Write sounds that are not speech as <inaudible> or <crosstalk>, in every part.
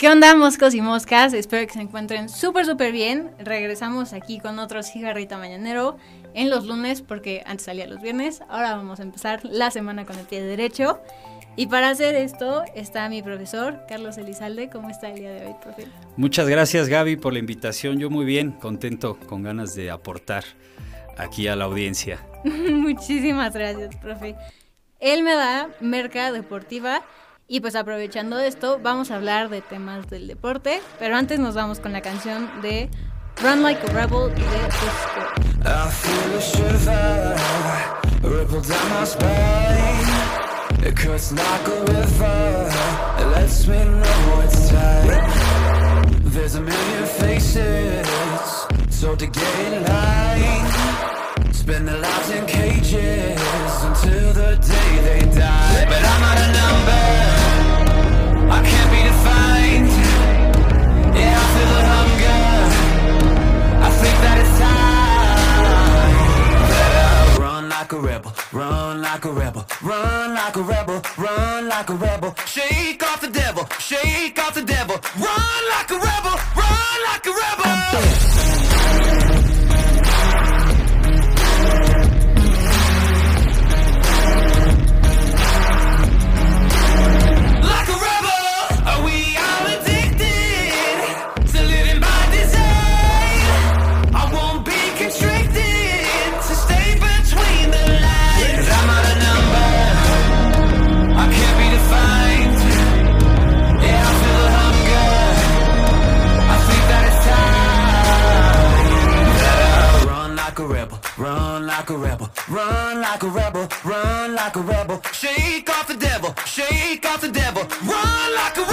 ¿Qué onda, moscos y moscas? Espero que se encuentren súper, súper bien. Regresamos aquí con otro cigarrito mañanero en los lunes, porque antes salía los viernes. Ahora vamos a empezar la semana con el pie derecho. Y para hacer esto está mi profesor, Carlos Elizalde. ¿Cómo está el día de hoy, profe? Muchas gracias, Gaby, por la invitación. Yo muy bien, contento, con ganas de aportar aquí a la audiencia. <laughs> Muchísimas gracias, profe. Él me da merca deportiva y pues aprovechando esto, vamos a hablar de temas del deporte, pero antes nos vamos con la canción de Run Like a Rebel de The. There's a million faces, so to get in line. Spend their lives in cages until the day they die. But I'm not a number. Run like a rebel Run like a rebel Run like a rebel run like a rebel. Shake off the devil Shake off the devil. Run like a rebel Run like a rebel like a rebel, run like a rebel, run like a rebel. Shake off the devil, shake off the devil. Run like a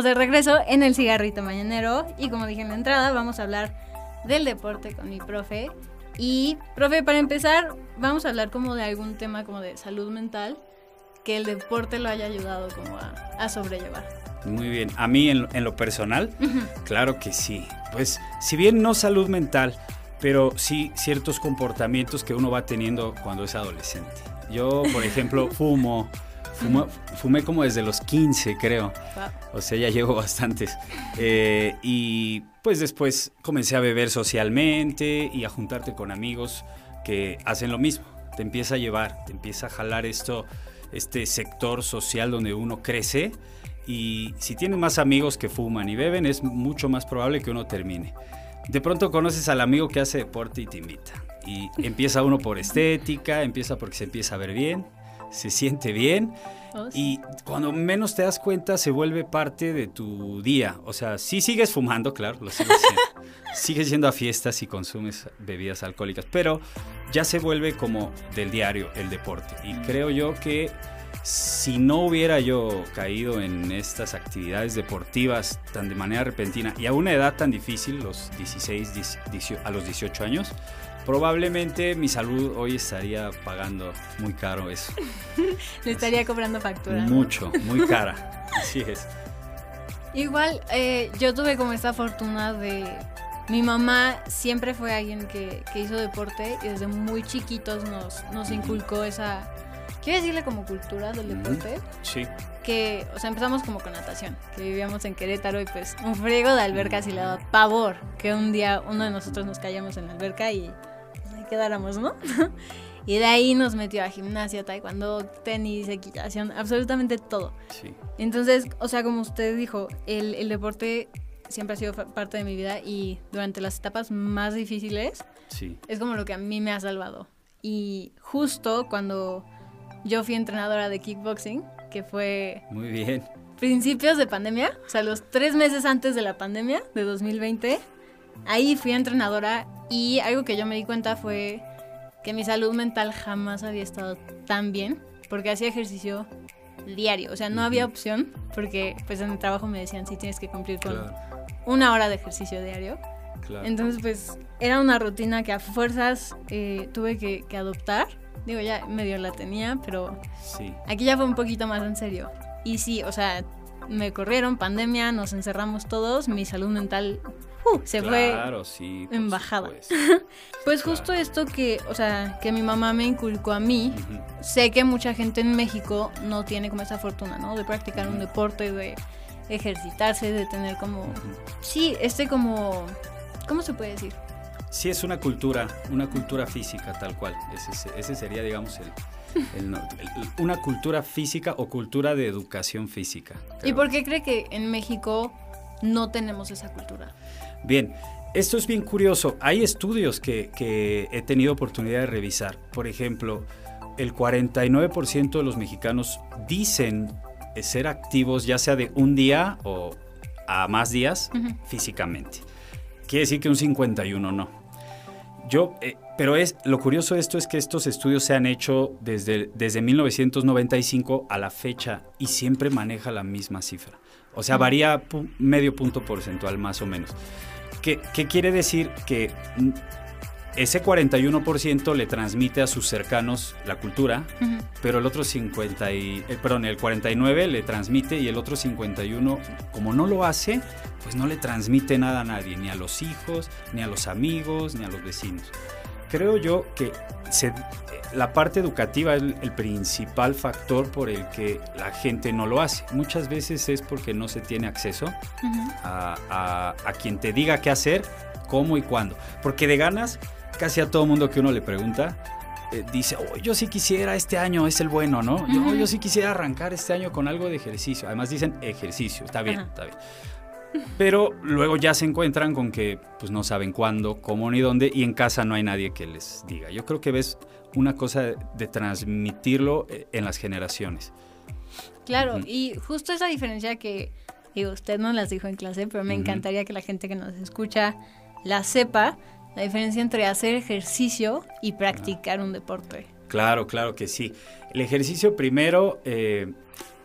Estamos de regreso en el cigarrito mañanero y como dije en la entrada vamos a hablar del deporte con mi profe. Y profe, para empezar vamos a hablar como de algún tema como de salud mental que el deporte lo haya ayudado como a, a sobrellevar. Muy bien. A mí en, en lo personal, claro que sí. Pues si bien no salud mental, pero sí ciertos comportamientos que uno va teniendo cuando es adolescente. Yo, por ejemplo, <laughs> fumo. Fumo- fumé como desde los 15, creo. O sea, ya llevo bastantes. Eh, y pues después comencé a beber socialmente y a juntarte con amigos que hacen lo mismo. Te empieza a llevar, te empieza a jalar esto, este sector social donde uno crece. Y si tienes más amigos que fuman y beben, es mucho más probable que uno termine. De pronto conoces al amigo que hace deporte y te invita. Y empieza uno por estética, empieza porque se empieza a ver bien, se siente bien. Oh. Y cuando menos te das cuenta se vuelve parte de tu día. O sea, sí sigues fumando, claro, lo sigues haciendo. <laughs> sigues yendo a fiestas y consumes bebidas alcohólicas, pero ya se vuelve como del diario el deporte. Y creo yo que si no hubiera yo caído en estas actividades deportivas tan de manera repentina y a una edad tan difícil, los 16, 18 a los 18 años, probablemente mi salud hoy estaría pagando muy caro eso. <laughs> Le estaría cobrando factura. ¿no? Mucho, muy cara. <laughs> Así es. Igual, eh, yo tuve como esta fortuna de... Mi mamá siempre fue alguien que, que hizo deporte y desde muy chiquitos nos, nos inculcó esa... Quiero decirle como cultura del deporte. Sí. que, o sea, empezamos como con natación, que vivíamos en Querétaro y pues un friego de albercas y le daba pavor que un día uno de nosotros nos callamos en la alberca y pues, ahí quedáramos, ¿no? <laughs> y de ahí nos metió a gimnasia, taekwondo, tenis, equitación, absolutamente todo. Sí. Entonces, o sea, como usted dijo, el, el deporte siempre ha sido parte de mi vida y durante las etapas más difíciles Sí. es como lo que a mí me ha salvado. Y justo cuando yo fui entrenadora de kickboxing, que fue Muy bien. principios de pandemia, o sea, los tres meses antes de la pandemia de 2020, ahí fui entrenadora y algo que yo me di cuenta fue que mi salud mental jamás había estado tan bien porque hacía ejercicio diario, o sea, no había opción porque pues en el trabajo me decían si tienes que cumplir con Claro, una hora de ejercicio diario. claro. Entonces, pues era una rutina que a fuerzas eh, tuve que, que adoptar. Digo, ya medio la tenía, pero Sí. aquí ya fue un poquito más en serio. Y sí, o sea, me corrieron, pandemia, nos encerramos todos, mi salud mental uh, se fue. Claro, sí. en bajada. supuesto. <laughs> Pues justo esto que, o sea, que mi mamá me inculcó a mí, sé que mucha gente en México no tiene como esa fortuna, ¿no? De practicar un deporte, de ejercitarse, de tener como, sí, este como, ¿cómo se puede decir? Sí, es una cultura, una cultura física tal cual. Ese, ese sería, digamos, el, el no- el- una cultura física o cultura de educación física. ¿Y por qué cree que en México no tenemos esa cultura? Bien, esto es bien curioso. Hay estudios que, que he tenido oportunidad de revisar. Por ejemplo, el 49% de los mexicanos dicen ser activos ya sea de un día o a más días físicamente. Quiere decir que un 51 no. Yo, eh, pero es lo curioso de esto es que estos estudios se han hecho desde, desde 1995 a la fecha y siempre maneja la misma cifra. O sea, varía medio punto porcentual más o menos. ¿Qué, qué quiere decir? Que ese 41% le transmite a sus cercanos la cultura, pero el otro 50 y, eh, perdón, el 49 le transmite y el otro 51, como no lo hace, pues no le transmite nada a nadie, ni a los hijos, ni a los amigos, ni a los vecinos. Creo yo que se- eh, la parte educativa es el, principal factor por el que la gente no lo hace. Muchas veces es porque no se tiene acceso a- a quien te diga qué hacer, cómo y cuándo. Porque de ganas, casi a todo mundo que uno le pregunta, eh, dice, oh, yo sí quisiera este año, es el bueno, ¿no? Yo, Ujú. yo sí quisiera arrancar este año con algo de ejercicio. Además dicen ejercicio, está bien, Ajá. está bien. Pero luego ya se encuentran con que pues no saben cuándo, cómo ni dónde y en casa no hay nadie que les diga. Yo creo que ves una cosa de, de transmitirlo eh, en las generaciones. Claro, Ujú. y justo esa diferencia que, digo, usted no las dijo en clase, pero me encantaría que la gente que nos escucha la sepa, la diferencia entre hacer ejercicio y practicar un deporte. Claro, claro que sí. El ejercicio primero, eh,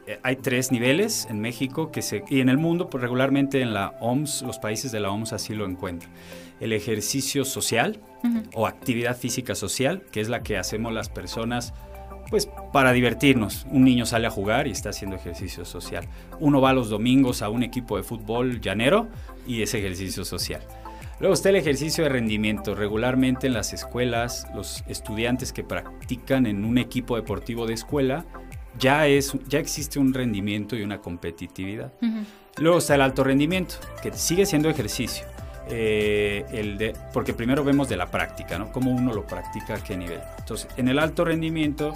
eh, hay tres niveles en México que se, y en el mundo, pues regularmente en la OMS, los países de la OMS así lo encuentran. El ejercicio social o actividad física social, que es la que hacemos las personas pues para divertirnos. Un niño sale a jugar y está haciendo ejercicio social. Uno va los domingos a un equipo de fútbol llanero y es ejercicio social. Luego está el ejercicio de rendimiento. Regularmente en las escuelas, los estudiantes que practican en un equipo deportivo de escuela, ya, es, ya existe un rendimiento y una competitividad. Luego está el alto rendimiento, que sigue siendo ejercicio. Eh, el de, porque primero vemos de la práctica, ¿no? Cómo uno lo practica, a qué nivel. Entonces, en el alto rendimiento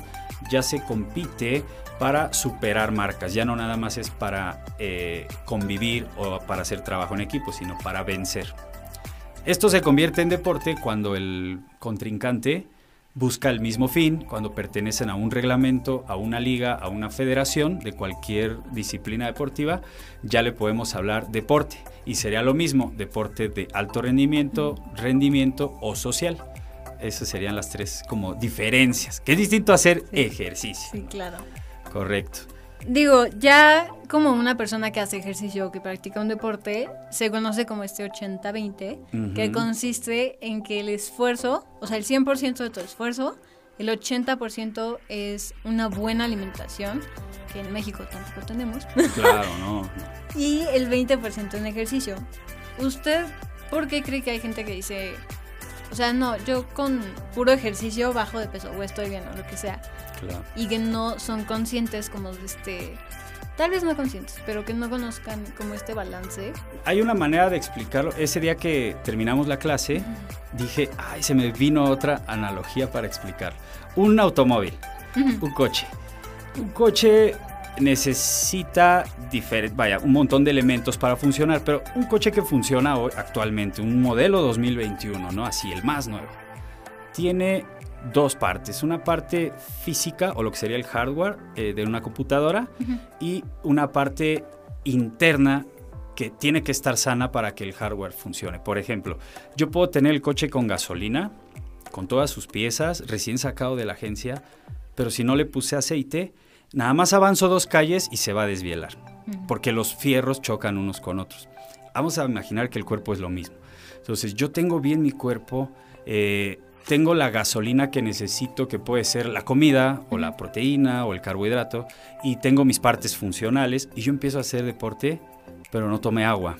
ya se compite para superar marcas. Ya no nada más es para eh, convivir o para hacer trabajo en equipo, sino para vencer. Esto se convierte en deporte cuando el contrincante busca el mismo fin, cuando pertenecen a un reglamento, a una liga, a una federación de cualquier disciplina deportiva, ya le podemos hablar deporte. Y sería lo mismo, deporte de alto rendimiento, rendimiento o social. Esas serían las tres como diferencias, que es distinto a hacer Sí. ejercicio. Sí, claro. Correcto. Digo, ya como una persona que hace ejercicio o que practica un deporte, se conoce como este 80-20, que consiste en que el esfuerzo, o sea, el 100% de tu esfuerzo, el 80% es una buena alimentación, que en México tampoco tenemos, Claro, no. no. <laughs> y el 20% en ejercicio. ¿Usted por qué cree que hay gente que dice, o sea, no, yo con puro ejercicio bajo de peso o estoy bien o lo que sea? Claro. y que no son conscientes como de este tal vez no conscientes, pero que no conozcan como este balance. Hay una manera de explicarlo. Ese día que terminamos la clase, dije, ay, se me vino otra analogía para explicar. Un automóvil, un coche. Un coche necesita vaya, un montón de elementos para funcionar, pero un coche que funciona hoy actualmente, un modelo 2021, ¿no? Así, el más nuevo, tiene dos partes, una parte física o lo que sería el hardware eh, de una computadora y una parte interna que tiene que estar sana para que el hardware funcione. Por ejemplo, yo puedo tener el coche con gasolina, con todas sus piezas, recién sacado de la agencia, pero si no le puse aceite, nada más avanzo dos calles y se va a desvielar, porque los fierros chocan unos con otros. Vamos a imaginar que el cuerpo es lo mismo. Entonces, yo tengo bien mi cuerpo, eh, tengo la gasolina que necesito, que puede ser la comida o la proteína o el carbohidrato, y tengo mis partes funcionales, y yo empiezo a hacer deporte, pero no tomé agua.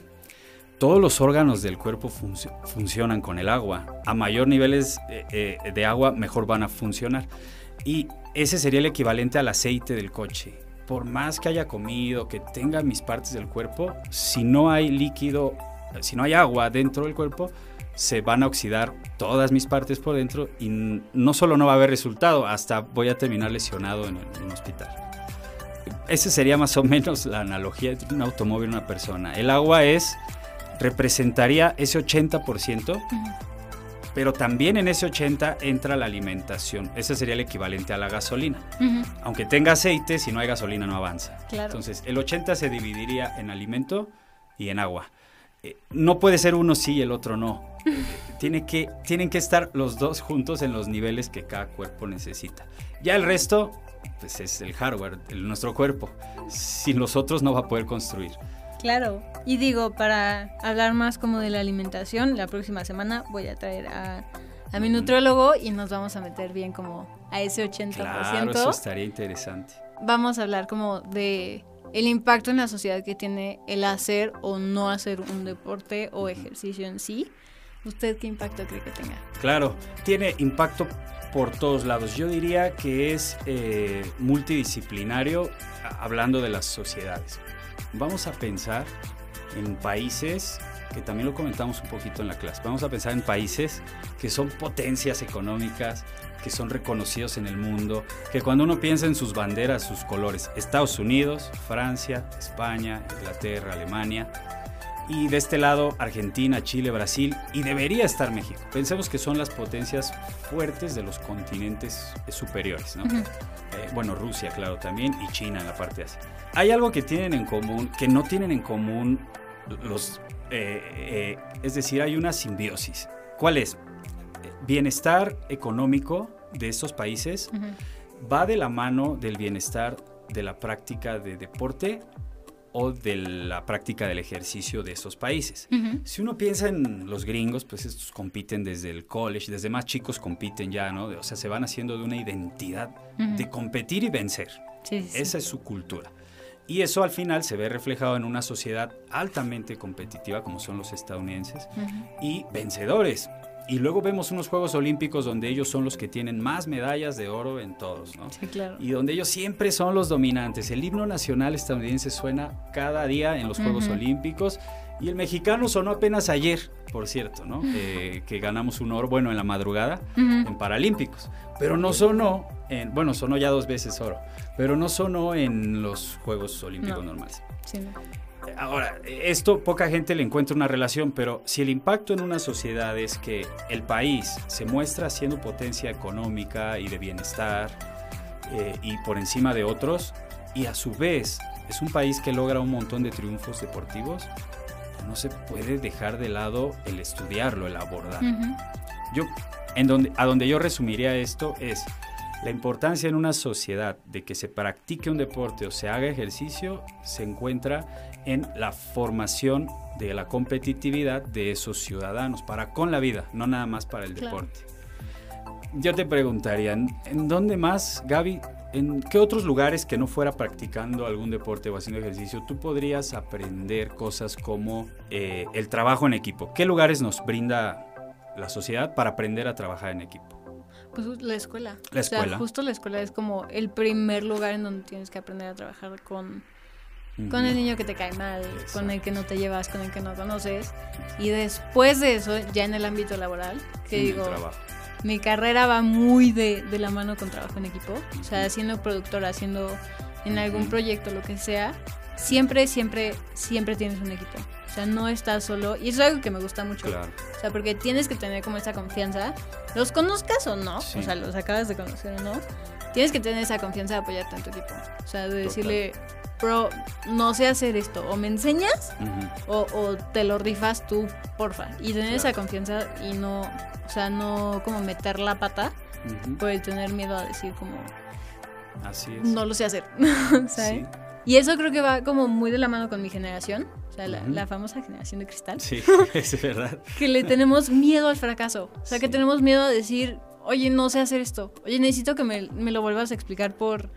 Todos los órganos del cuerpo funcionan con el agua. A mayor niveles eh, eh, de agua, mejor van a funcionar. Y ese sería el equivalente al aceite del coche. Por más que haya comido, que tenga mis partes del cuerpo, si no hay líquido, si no hay agua dentro del cuerpo, se van a oxidar todas mis partes por dentro y no solo no va a haber resultado, hasta voy a terminar lesionado en, un hospital. Esa sería más o menos la analogía de un automóvil una persona. El agua es, representaría ese 80%, pero también en ese 80 entra la alimentación. Ese sería el equivalente a la gasolina. Aunque tenga aceite, si no hay gasolina no avanza. Entonces, el 80 se dividiría en alimento y en agua. Eh, no puede ser uno sí y el otro no. Tiene que, tienen que estar los dos juntos en los niveles que cada cuerpo necesita. Ya el resto, pues es el hardware, el, nuestro cuerpo. Sin los otros no va a poder construir. Claro, y digo, para hablar más como de la alimentación, la próxima semana voy a traer a, a mi nutriólogo y nos vamos a meter bien como a ese 80%. Claro, eso estaría interesante. Vamos a hablar como de el impacto en la sociedad que tiene el hacer o no hacer un deporte o ejercicio en sí. ¿Usted qué impacto cree que tenga? Claro, tiene impacto por todos lados. Yo diría que es eh, multidisciplinario hablando de las sociedades. Vamos a pensar en países que también lo comentamos un poquito en la clase. Vamos a pensar en países que son potencias económicas, que son reconocidos en el mundo, que cuando uno piensa en sus banderas, sus colores, Estados Unidos, Francia, España, Inglaterra, Alemania, y de este lado Argentina, Chile, Brasil, y debería estar México. Pensemos que son las potencias fuertes de los continentes superiores, ¿no? Eh, bueno, Rusia, claro, también, y China en la parte de Asia. Hay algo que tienen en común, que no tienen en común los... Eh, eh, es decir, hay una simbiosis. ¿Cuál es? bienestar económico de estos países va de la mano del bienestar de la práctica de deporte o de la práctica del ejercicio de esos países. Si uno piensa en los gringos, pues estos compiten desde el college, desde más chicos compiten ya, ¿no? O sea, se van haciendo de una identidad de competir y vencer. Esa es su cultura. Y eso al final se ve reflejado en una sociedad altamente competitiva como son los estadounidenses y vencedores. Y luego vemos unos Juegos Olímpicos donde ellos son los que tienen más medallas de oro en todos, ¿no? Sí, claro. Y donde ellos siempre son los dominantes. El himno nacional estadounidense suena cada día en los Juegos Olímpicos y el mexicano sonó apenas ayer, por cierto, ¿no? Eh, que ganamos un oro, bueno, en la madrugada, en Paralímpicos. Pero no sonó, en, bueno, sonó ya dos veces oro, pero no sonó en los Juegos Olímpicos normales. Sí, no. Ahora, esto poca gente le encuentra una relación, pero si el impacto en una sociedad es que el país se muestra siendo potencia económica y de bienestar eh, y por encima de otros, y a su vez es un país que logra un montón de triunfos deportivos, no se puede dejar de lado el estudiarlo, el abordar. Yo, en donde, a donde yo resumiría esto es la importancia en una sociedad de que se practique un deporte o se haga ejercicio se encuentra en la formación de la competitividad de esos ciudadanos para con la vida, no nada más para el deporte. Yo te preguntaría, ¿en dónde más, Gaby, en qué otros lugares que no fuera practicando algún deporte o haciendo ejercicio, tú podrías aprender cosas como eh, el trabajo en equipo? ¿Qué lugares nos brinda la sociedad para aprender a trabajar en equipo? Pues la escuela. La escuela. justo la escuela es como el primer lugar en donde tienes que aprender a trabajar con con el niño que te cae mal, con el que no te llevas, con el que no conoces. Y después de eso, ya en el ámbito laboral, que digo, mi carrera va muy de, de, la mano con trabajo en equipo. O sea, siendo productora, haciendo en algún proyecto, lo que sea, siempre, siempre, siempre tienes un equipo. O sea, no estás solo. Y eso es algo que me gusta mucho. O sea, porque tienes que tener como esa confianza. Los conozcas o no, o sea, los acabas de conocer o no. Tienes que tener esa confianza de apoyarte en tu equipo. O sea, de decirle, bro, no sé hacer esto. O me enseñas o, te lo rifas tú, porfa. Y tener esa confianza y no, o sea, no como meter la pata. Puede tener miedo a decir como... Así es. No lo sé hacer. <laughs> ¿Sabes? Y eso creo que va como muy de la mano con mi generación, o sea, la, famosa generación de cristal. Sí, <laughs> <laughs> es verdad. que le tenemos miedo al fracaso, o sea, que tenemos miedo a decir, oye, no sé hacer esto, oye, necesito que me, lo vuelvas a explicar por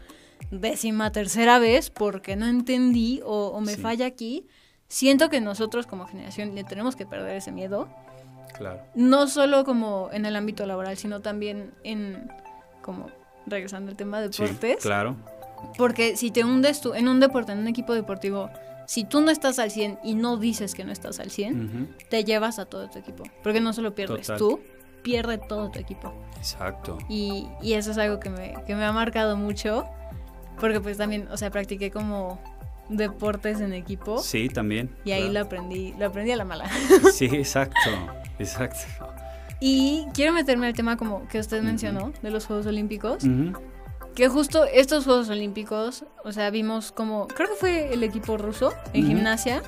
décima tercera vez porque no entendí o, me falla aquí. Siento que nosotros como generación le tenemos que perder ese miedo. Claro. No solo como en el ámbito laboral, sino también en como regresando al tema de deportes. Sí, claro porque si te hundes tú en un deporte, en un equipo deportivo, si tú no estás al 100 y no dices que no estás al 100, te llevas a todo tu equipo. Porque no solo pierdes tú, pierde todo tu equipo. Exacto. Y, y eso es algo que me, que me ha marcado mucho. Porque pues también, o sea, practiqué como deportes en equipo. Sí, también. Y ahí lo aprendí, lo aprendí a la mala. <laughs> Sí, exacto, exacto. Y quiero meterme al tema como que usted mencionó, de los Juegos Olímpicos. Que justo estos Juegos Olímpicos, o sea, vimos como, creo que fue el equipo ruso en gimnasia,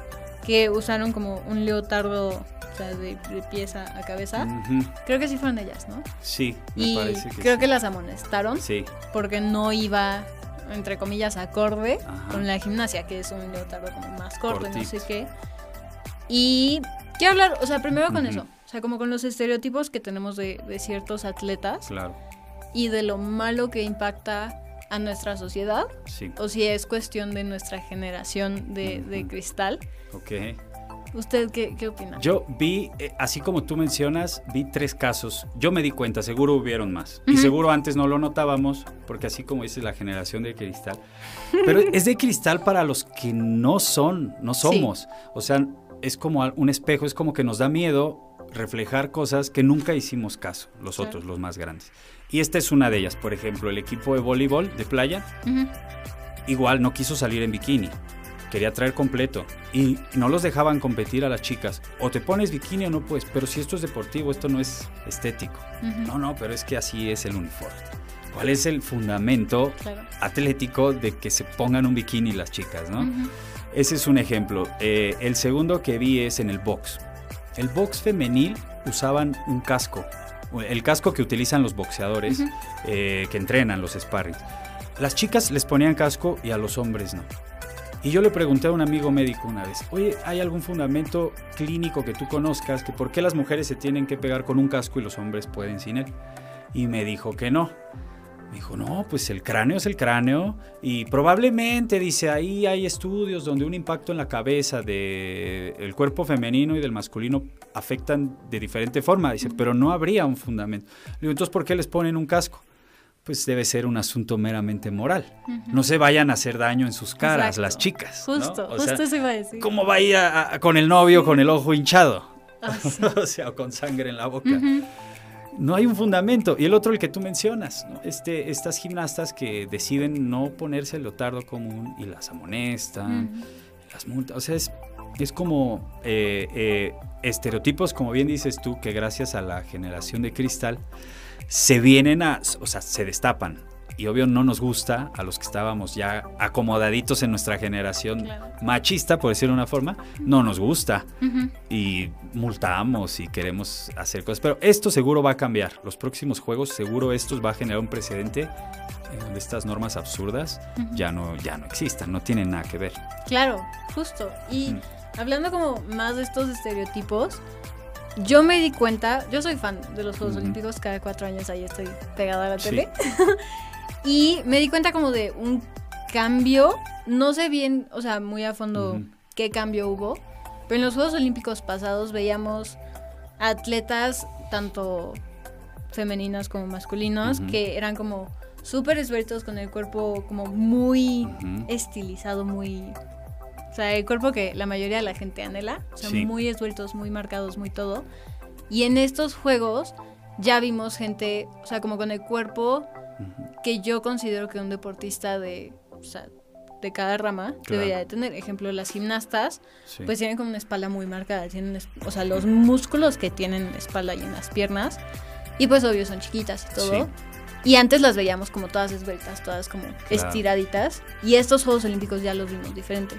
que usaron como un leotardo, o sea, de, pieza a cabeza. Creo que sí fueron ellas, ¿no? Sí, me y parece que creo que las amonestaron. Sí. Porque no iba, entre comillas, acorde con la gimnasia, que es un leotardo como más corto no sé qué. Y quiero hablar, o sea, primero con eso, o sea, como con los estereotipos que tenemos de, de ciertos atletas. Claro y de lo malo que impacta a nuestra sociedad o si es cuestión de nuestra generación de, cristal. Ok. ¿Usted qué, qué, opina? Yo vi, eh, así como tú mencionas, vi tres casos. Yo me di cuenta, seguro hubieron más. Y seguro antes no lo notábamos, porque así como dices, la generación de cristal. Pero <laughs> es de cristal para los que no son, no somos. O sea, es como un espejo, es como que nos da miedo reflejar cosas que nunca hicimos caso, los otros, los más grandes. Y esta es una de ellas, por ejemplo, el equipo de voleibol de playa, igual no quiso salir en bikini, quería traer completo y no los dejaban competir a las chicas. O te pones bikini o no puedes, pero si esto es deportivo, esto no es estético. No, no, pero es que así es el uniforme. ¿Cuál es el fundamento atlético de que se pongan un bikini las chicas, no? Ese es un ejemplo. Eh, el segundo que vi es en el box. El box femenil usaban un casco, el casco que utilizan los boxeadores eh, que entrenan los sparring. Las chicas les ponían casco y a los hombres no. Y yo le pregunté a un amigo médico una vez, oye, ¿hay algún fundamento clínico que tú conozcas que por qué las mujeres se tienen que pegar con un casco y los hombres pueden sin él? Y me dijo que no dijo, no, pues el cráneo es el cráneo y probablemente, dice, ahí hay estudios donde un impacto en la cabeza del el cuerpo femenino y del masculino afectan de diferente forma, dice, pero no habría un fundamento. Le digo, entonces, ¿por qué les ponen un casco? Pues debe ser un asunto meramente moral. No se vayan a hacer daño en sus caras las chicas. Justo, justo eso iba a decir. ¿Cómo va a ir con el novio con el ojo hinchado? Ah, <laughs> o sea, con sangre en la boca no hay un fundamento. Y el otro, el que tú mencionas, este, estas gimnastas que deciden no ponerse el lotardo común y las amonestan, las multas. O sea, es, es como eh, eh, estereotipos, como bien dices tú, que gracias a la generación de cristal se vienen a, o sea, se destapan y obvio no nos gusta a los que estábamos ya acomodaditos en nuestra generación machista, por decirlo de una forma, no nos gusta y multamos y queremos hacer cosas. Pero esto seguro va a cambiar. Los próximos juegos seguro estos va a generar un precedente en donde estas normas absurdas ya no ya no existan, no tienen nada que ver. Claro, justo. Y hablando como más de estos estereotipos, yo me di cuenta, yo soy fan de los Juegos Olímpicos, cada cuatro años ahí estoy pegada a la tele. <laughs> Y me di cuenta como de un cambio, no sé bien, o sea, muy a fondo qué cambio hubo, pero en los Juegos Olímpicos pasados veíamos atletas tanto femeninas como masculinos que eran como súper esbeltos con el cuerpo como muy estilizado, muy O sea, el cuerpo que la mayoría de la gente anhela. Sea, muy esbeltos, muy marcados, muy todo. Y en estos juegos ya vimos gente, o sea, como con el cuerpo que yo considero que un deportista de, o sea, de cada rama debería de tener. Ejemplo, las gimnastas, pues tienen como una espalda muy marcada, tienen, o sea, los músculos que tienen en la espalda y en las piernas, y pues obvio son chiquitas y todo. Y antes las veíamos como todas esbeltas, todas como estiraditas, y estos Juegos Olímpicos ya los vimos diferente.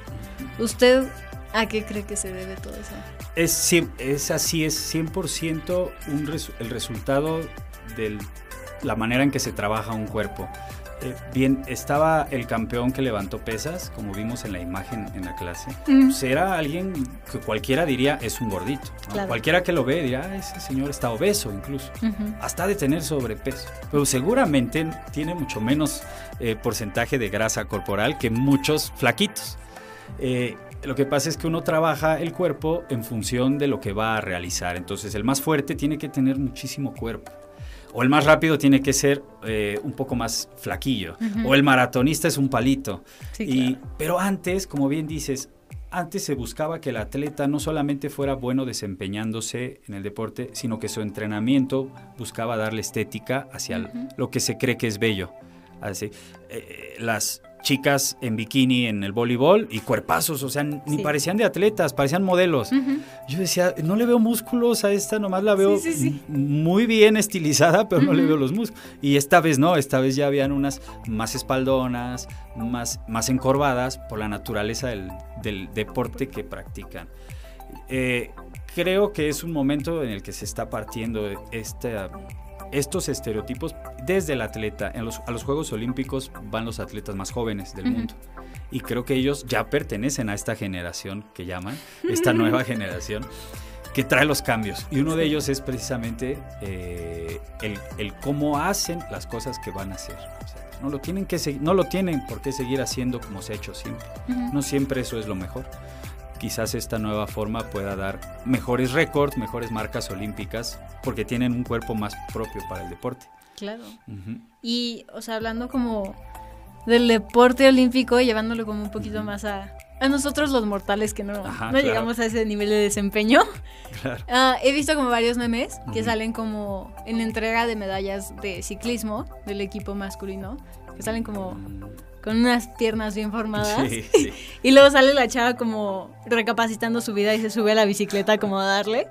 ¿Usted a qué cree que se debe todo eso? Es, es así, es 100% un el resultado de la manera en que se trabaja un cuerpo. Eh, bien, estaba el campeón que levantó pesas, como vimos en la imagen en la clase. Pues era alguien que cualquiera diría es un gordito. Cualquiera que lo ve dirá, ah, ese señor está obeso incluso. Hasta de tener sobrepeso. Pero seguramente tiene mucho menos eh, porcentaje de grasa corporal que muchos flaquitos. Eh, lo que pasa es que uno trabaja el cuerpo en función de lo que va a realizar. Entonces el más fuerte tiene que tener muchísimo cuerpo o el más rápido tiene que ser eh, un poco más flaquillo, o el maratonista es un palito. y, Pero antes, como bien dices, antes se buscaba que el atleta no solamente fuera bueno desempeñándose en el deporte, sino que su entrenamiento buscaba darle estética hacia lo que se cree que es bello. Así, eh, las chicas en bikini en el voleibol y cuerpazos, o sea, ni parecían de atletas, parecían modelos. Yo decía, no le veo músculos a esta, nomás la veo muy bien estilizada, pero no le veo los músculos. Y esta vez no, esta vez ya habían unas más espaldonas, más, más encorvadas por la naturaleza del, deporte que practican. Eh, creo que es un momento en el que se está partiendo esta estos estereotipos desde el atleta. En los, a los Juegos Olímpicos van los atletas más jóvenes del mundo. Y creo que ellos ya pertenecen a esta generación que llaman, esta <laughs> nueva generación, que trae los cambios. Y uno de ellos es precisamente eh, el, cómo hacen las cosas que van a hacer. no lo, tienen que no lo tienen por qué seguir haciendo como se ha hecho siempre. No siempre eso es lo mejor quizás esta nueva forma pueda dar mejores récords, mejores marcas olímpicas, porque tienen un cuerpo más propio para el deporte. Claro. Y, o sea, hablando como del deporte olímpico, llevándolo como un poquito más a, a nosotros los mortales que no, no llegamos a ese nivel de desempeño. Claro. <laughs> Ah, he visto como varios memes que salen como en entrega de medallas de ciclismo del equipo masculino, que salen como mm con unas piernas bien formadas. <laughs> y luego sale la chava como recapacitando su vida y se sube a la bicicleta como a darle.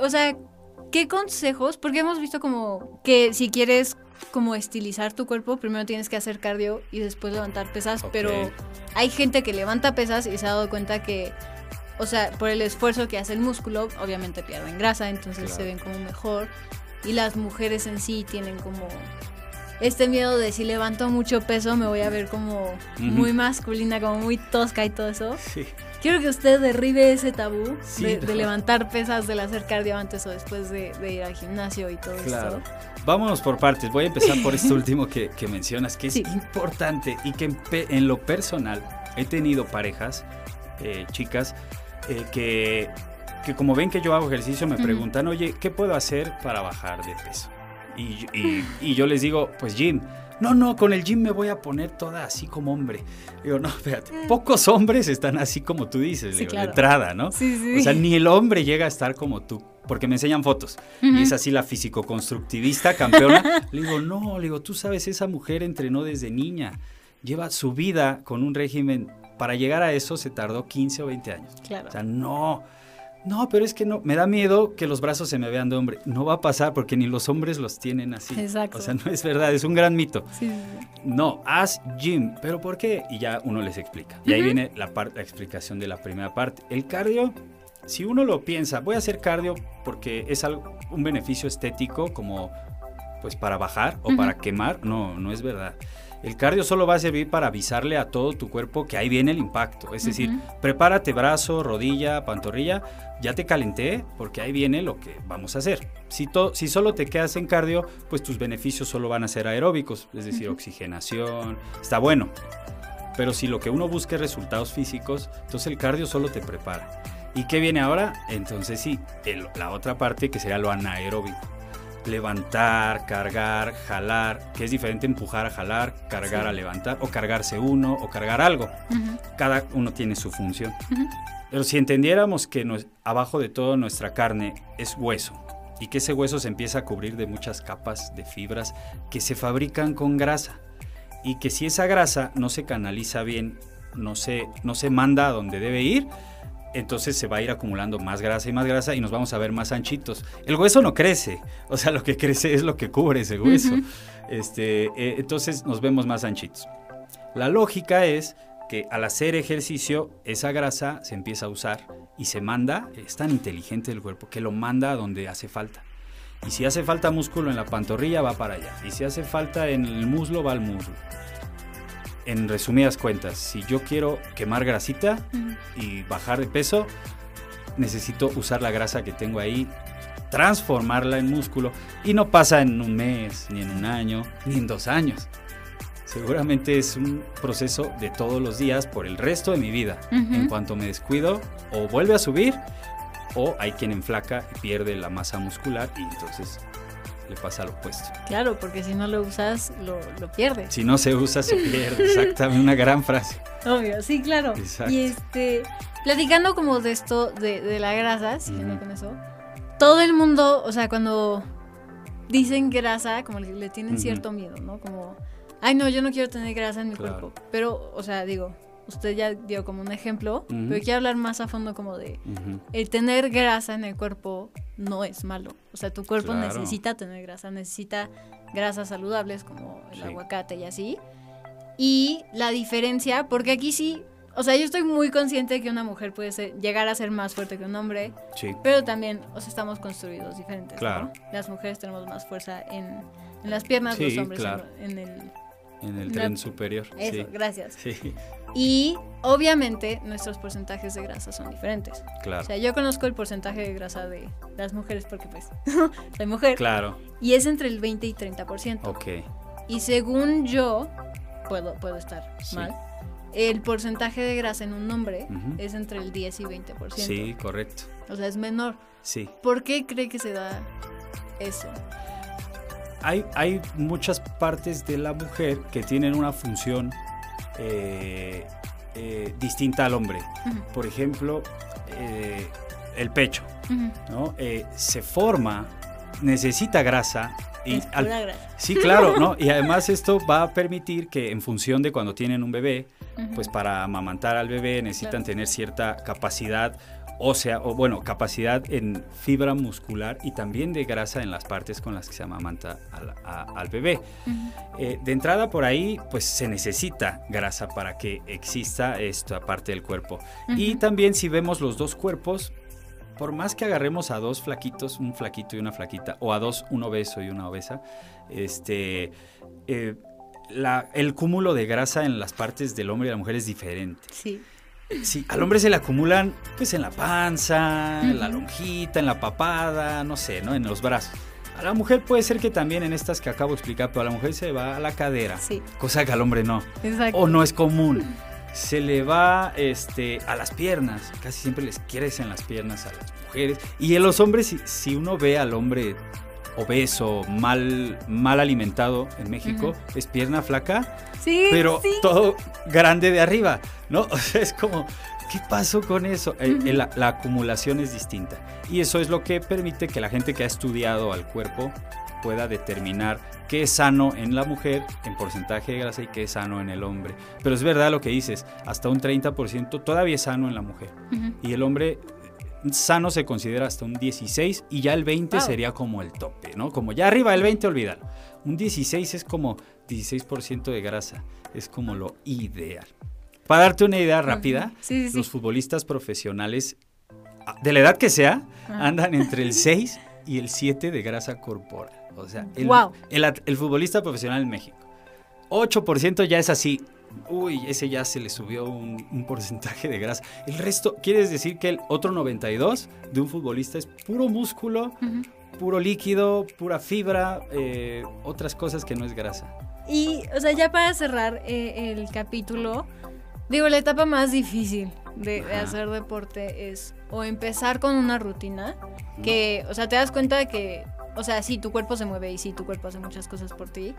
O sea, ¿qué consejos? Porque hemos visto como que si quieres como estilizar tu cuerpo, primero tienes que hacer cardio y después levantar pesas, pero hay gente que levanta pesas y se ha dado cuenta que, o sea, por el esfuerzo que hace el músculo, obviamente pierden grasa, entonces se ven como mejor. Y las mujeres en sí tienen como este miedo de si levanto mucho peso me voy a ver como muy masculina, como muy tosca y todo eso. Quiero que usted derribe ese tabú de, levantar pesas, del hacer cardio antes o después de, ir al gimnasio y todo claro. Vámonos por partes. Voy a empezar por esto <laughs> último que, mencionas, que es importante y que en, lo personal he tenido parejas, eh, chicas, eh, que, que como ven que yo hago ejercicio me preguntan, oye, ¿qué puedo hacer para bajar de peso? Y, yo les digo, pues gym. No, no, con el gym me voy a poner toda así como hombre. Digo, no, espérate, mm. pocos hombres están así como tú dices, de entrada, ¿no? Sí, sí. O sea, ni el hombre llega a estar como tú, porque me enseñan fotos. Y es así la físico-constructivista campeona. le digo, no, le digo, tú sabes, esa mujer entrenó desde niña, lleva su vida con un régimen. Para llegar a eso se tardó 15 o 20 años. Claro. O sea, no no, pero es que no, me da miedo que los brazos se me vean de hombre. No va a pasar porque ni los hombres los tienen así. Exacto. O sea, no es verdad, es un gran mito. Sí. No, haz gym. ¿Pero por qué? Y ya uno les explica. Y ahí viene la, la explicación de la primera parte. El cardio, si uno lo piensa, voy a hacer cardio porque es algo, un beneficio estético como pues para bajar o para quemar. No, no es verdad. El cardio solo va a servir para avisarle a todo tu cuerpo que ahí viene el impacto. Es decir, prepárate brazo, rodilla, pantorrilla, ya te calenté porque ahí viene lo que vamos a hacer. Si, si solo te quedas en cardio, pues tus beneficios solo van a ser aeróbicos, es decir, oxigenación, está bueno. Pero si lo que uno busca es resultados físicos, entonces el cardio solo te prepara. ¿Y qué viene ahora? Entonces sí, la otra parte que sería lo anaeróbico levantar, cargar, jalar, que es diferente empujar a jalar, cargar a levantar, o cargarse uno, o cargar algo. Cada uno tiene su función. Pero si entendiéramos que abajo de todo nuestra carne es hueso, y que ese hueso se empieza a cubrir de muchas capas de fibras que se fabrican con grasa, y que si esa grasa no se canaliza bien, no se, no se manda a donde debe ir, entonces se va a ir acumulando más grasa y más grasa y nos vamos a ver más anchitos. El hueso no crece, o sea, lo que crece es lo que cubre ese hueso. este, eh, entonces nos vemos más anchitos. La lógica es que al hacer ejercicio, esa grasa se empieza a usar y se manda, es tan inteligente el cuerpo que lo manda a donde hace falta. Y si hace falta músculo en la pantorrilla, va para allá. Y si hace falta en el muslo, va al muslo en resumidas cuentas, si yo quiero quemar grasita y bajar de peso, necesito usar la grasa que tengo ahí, transformarla en músculo y no pasa en un mes, ni en un año, ni en dos años. Seguramente es un proceso de todos los días por el resto de mi vida. En cuanto me descuido, o vuelve a subir, o hay quien enflaca y pierde la masa muscular y entonces le pasa lo opuesto. Claro, porque si no lo usas, lo, lo pierdes. Si no se usa, se pierde. <laughs> Exactamente, una gran frase. Obvio, sí, claro. Y este, platicando como de esto, de, de la grasa, siguiendo con eso, todo el mundo, o sea, cuando dicen grasa, como le, tienen cierto miedo, ¿no? Como, ay, no, yo no quiero tener grasa en mi cuerpo. Pero, o sea, digo, usted ya dio como un ejemplo, pero quiero hablar más a fondo como de el tener grasa en el cuerpo no es malo. O sea, tu cuerpo necesita tener grasa, necesita grasas saludables como el aguacate y así. Y la diferencia, porque aquí sí, o sea, yo estoy muy consciente de que una mujer puede llegar a ser más fuerte que un hombre, sí. pero también, o sea, estamos construidos diferentes. Claro. Las mujeres tenemos más fuerza en, las piernas, los hombres en el en el tren superior. Eso, gracias. Sí. Y obviamente nuestros porcentajes de grasa son diferentes. Claro. O sea, yo conozco el porcentaje de grasa de las mujeres porque pues <laughs> soy mujer. Claro. Y es entre el 20 y 30%. Ok. Y según yo, puedo, puedo estar mal, el porcentaje de grasa en un hombre es entre el 10 y 20%. Sí, correcto. O sea, es menor. Sí. ¿Por qué cree que se da eso? Hay, muchas partes de la mujer que tienen una función eh, eh, distinta al hombre. Por ejemplo, eh, el pecho, ¿no? se forma, necesita grasa. Y grasa. Sí, claro, ¿no? Y además esto va a permitir que en función de cuando tienen un bebé, pues para amamantar al bebé necesitan tener cierta capacidad ósea o bueno, capacidad en fibra muscular y también de grasa en las partes con las que se amamanta al, bebé. Eh, de entrada por ahí pues se necesita grasa para que exista esta parte del cuerpo. Y también si vemos los dos cuerpos, por más que agarremos a dos flaquitos, un flaquito y una flaquita, o a dos, un obeso y una obesa, este, eh, el cúmulo de grasa en las partes del hombre y la mujer es diferente. Sí. Sí, al hombre se le acumulan pues en la panza, en la lonjita, en la papada, no sé, ¿no? En los brazos. A la mujer puede ser que también en estas que acabo de explicar, pero a la mujer se va a la cadera. Sí. Cosa que al hombre no. Exacto. O no es común. Se le va este, a las piernas. Casi siempre les quieres en las piernas a las mujeres. Y en los hombres, si, si uno ve al hombre obeso, mal, mal alimentado en México, es pierna flaca, sí, pero todo grande de arriba, ¿no? <laughs> O sea, es como, ¿qué pasó con eso? Eh, eh, la, acumulación es distinta. Y eso es lo que permite que la gente que ha estudiado al cuerpo pueda determinar qué es sano en la mujer en porcentaje de grasa y qué es sano en el hombre. Pero es verdad lo que dices, hasta un 30% todavía es sano en la mujer. Y el hombre sano se considera hasta un 16 y ya el 20 sería como el tope, ¿no? Como ya arriba del 20, olvídalo. Un 16 es como 16% de grasa, es como lo ideal. Para darte una idea rápida, los futbolistas profesionales, ah, de la edad que sea, andan entre el <laughs> 6 y el 7 de grasa corporal. O sea, el, el futbolista profesional en México. 8% ya es así, uy, ese ya se le subió un, porcentaje de grasa. El resto, ¿quieres decir que el otro 92 de un futbolista es puro músculo, puro líquido, pura fibra, eh, otras cosas que no es grasa? Y, o sea, ya para cerrar eh, el capítulo, digo, la etapa más difícil de, hacer deporte es o empezar con una rutina, que, o sea, te das cuenta de que o sea, sí, tu cuerpo se mueve y sí, tu cuerpo hace muchas cosas por ti,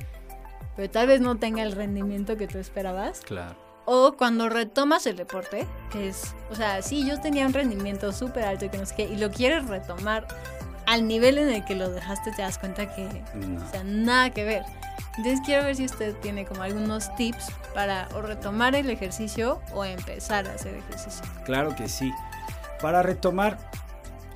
pero tal vez no tenga el rendimiento que tú esperabas. Claro. O cuando retomas el deporte, que es, o sea, sí, yo tenía un rendimiento súper alto y que no sé qué, y lo quieres retomar al nivel en el que lo dejaste, te das cuenta que, No. o sea, nada que ver. Entonces quiero ver si usted tiene como algunos tips para o retomar el ejercicio o empezar a hacer ejercicio. Claro que sí. Para retomar,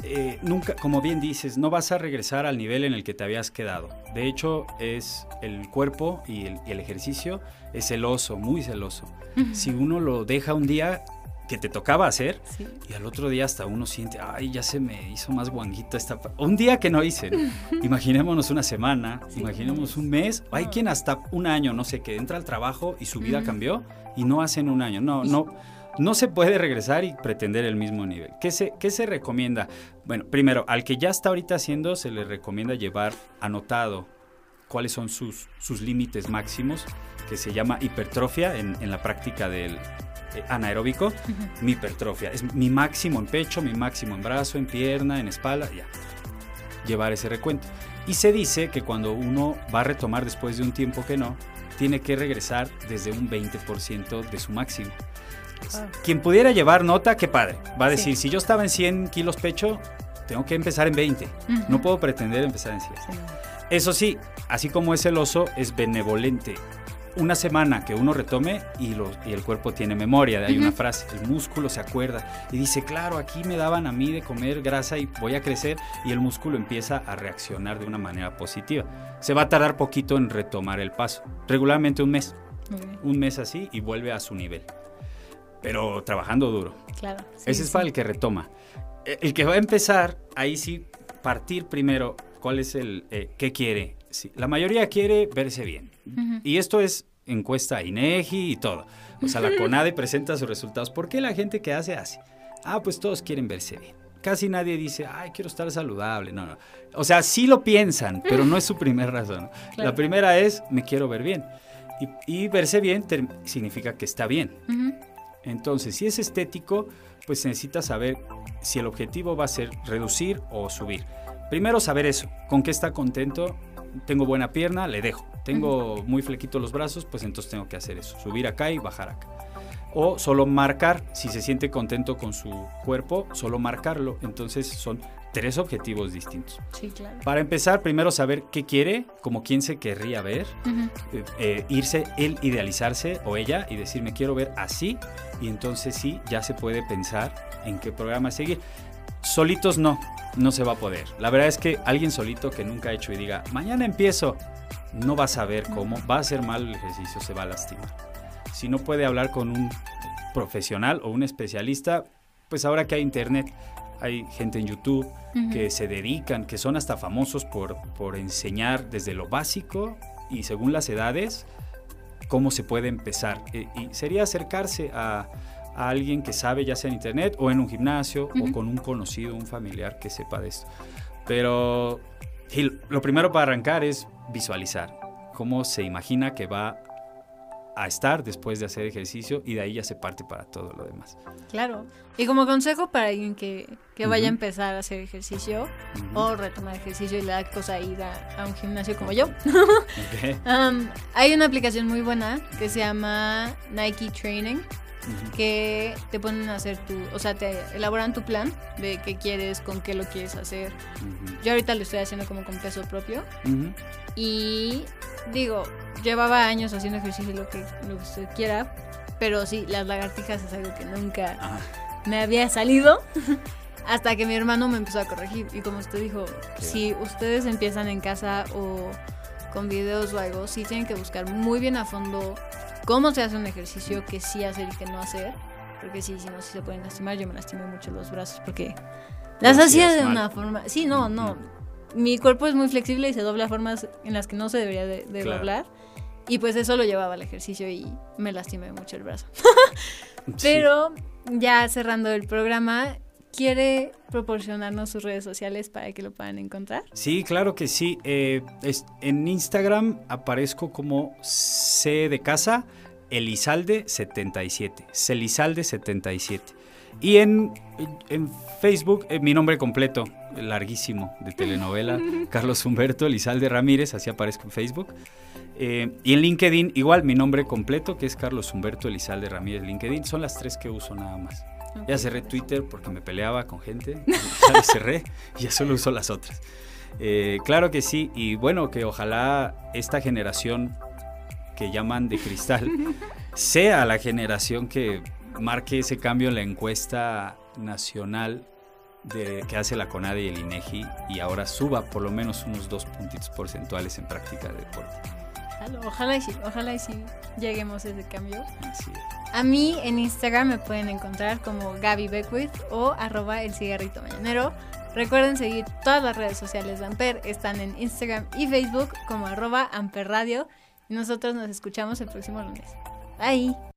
eh, nunca, como bien dices, no vas a regresar al nivel en el que te habías quedado. De hecho, es el cuerpo y el, y el ejercicio es celoso, muy celoso. Si uno lo deja un día que te tocaba hacer Sí. y al otro día hasta uno siente, ay, ya se me hizo más guanguita esta... pa-". Un día que no hice, ¿no? imaginémonos una semana, Sí, imaginemos un mes, hay quien hasta un año, no sé, que entra al trabajo y su vida cambió y no hacen un año. No, no, no se puede regresar y pretender el mismo nivel. ¿Qué se, qué se recomienda? Bueno, primero, al que ya está ahorita haciendo, se le recomienda llevar anotado cuáles son sus, sus límites máximos, que se llama hipertrofia en, en la práctica del eh, anaeróbico. Mi hipertrofia es mi máximo en pecho, mi máximo en brazo, en pierna, en espalda, ya. Llevar ese recuento. Y se dice que cuando uno va a retomar después de un tiempo que no, tiene que regresar desde un 20% de su máximo. Quien pudiera llevar nota, qué padre. Va a Sí. decir, si yo estaba en 100 kilos pecho, tengo que empezar en 20. Ujú. No puedo pretender empezar en 100. Sí. Eso sí, así como es celoso, es benevolente. Una semana que uno retome y, lo- y el cuerpo tiene memoria. Hay una Ujú. frase, el músculo se acuerda y dice, claro, aquí me daban a mí de comer grasa y voy a crecer y el músculo empieza a reaccionar de una manera positiva. Se va a tardar poquito en retomar el paso, regularmente un mes, Muy bien. un mes así y vuelve a su nivel. Pero trabajando duro. Claro. sí, Ese es sí. para el que retoma. Eh, El que va a empezar, ahí sí, partir primero, ¿cuál es el, eh, qué quiere? Sí, la mayoría quiere verse bien. Ujú. Y esto es encuesta INEGI y todo. O sea, la <laughs> CONADE presenta sus resultados. ¿Por qué la gente que hace hace? Ah, pues todos quieren verse bien. Casi nadie dice, ay, quiero estar saludable. No, no. O sea, sí lo piensan, pero no es su primera razón. Claro. La primera es, me quiero ver bien. Y, y verse bien significa que está bien. Ujú. Entonces, si es estético, pues necesita saber si el objetivo va a ser reducir o subir. Primero saber eso, con qué está contento. Tengo buena pierna, le dejo. Tengo muy flequitos los brazos, pues entonces tengo que hacer eso, subir acá y bajar acá. O solo marcar, si se siente contento con su cuerpo, solo marcarlo. Entonces son tres objetivos distintos. Sí, claro. Para empezar, primero saber qué quiere, como quién se querría ver, eh, eh, irse, él idealizarse o ella y decir me quiero ver así y entonces sí, ya se puede pensar en qué programa seguir. Solitos no, no se va a poder. La verdad es que alguien solito que nunca ha hecho y diga mañana empiezo, no va a saber cómo, va a hacer mal el ejercicio, se va a lastimar. Si no puede hablar con un profesional o un especialista, pues ahora que hay internet, hay gente en YouTube que se dedican, que son hasta famosos por, por enseñar desde lo básico y según las edades cómo se puede empezar. E- y sería acercarse a, a alguien que sabe, ya sea en internet o en un gimnasio o con un conocido, un familiar que sepa de esto. Pero lo primero para arrancar es visualizar cómo se imagina que va a estar después de hacer ejercicio y de ahí ya se parte para todo lo demás. Claro. Y como consejo para alguien que, que vaya a Ujú. empezar a hacer ejercicio Ujú. o retomar ejercicio y le da cosa ir a, a un gimnasio como yo, Ok. <laughs> um, hay una aplicación muy buena que se llama Nike Training Ujú. que te ponen a hacer tu, o sea, te elaboran tu plan de qué quieres, con qué lo quieres hacer. Yo ahorita lo estoy haciendo como con peso propio y digo, llevaba años haciendo ejercicio lo que, lo que usted quiera, pero sí, las lagartijas es algo que nunca Ajá. me había salido <laughs> hasta que mi hermano me empezó a corregir. Y como usted dijo, si ustedes empiezan en casa o con videos o algo, sí tienen que buscar muy bien a fondo cómo se hace un ejercicio, qué sí hacer y qué no hacer. Porque sí, si no, sí se pueden lastimar. Yo me lastimé mucho los brazos porque las hacía de mal. una forma... Sí, no, no. Mi cuerpo es muy flexible y se dobla a formas en las que no se debería de, de Claro. doblar. Y pues eso lo llevaba al ejercicio y me lastimé mucho el brazo. <laughs> Pero ya cerrando el programa, ¿quiere proporcionarnos sus redes sociales para que lo puedan encontrar? Sí, claro que sí. Eh, es- en Instagram aparezco como C de casa, Elizalde77. Celizalde77. Y en, en Facebook, eh, mi nombre completo, larguísimo de telenovela, <laughs> Carlos Humberto Elizalde Ramírez, así aparezco en Facebook. Eh, y en LinkedIn, igual mi nombre completo, que es Carlos Humberto Elizalde Ramírez LinkedIn, son las tres que uso nada más. Ya cerré Twitter porque me peleaba con gente, <laughs> ya lo cerré y ya solo uso las otras. Eh, claro que sí, y bueno, que ojalá esta generación que llaman de cristal <laughs> sea la generación que marque ese cambio en la encuesta nacional de, que hace la CONADE y el INEGI y ahora suba por lo menos unos dos puntitos porcentuales en práctica de deporte. Ojalá y sí, ojalá y sí lleguemos a ese cambio. A mí en Instagram me pueden encontrar como Gaby Beckwith o arroba el cigarrito mañanero. Recuerden seguir todas las redes sociales de Amper, están en Instagram y Facebook como arroba Amper Radio. Y nosotros nos escuchamos el próximo lunes. Bye.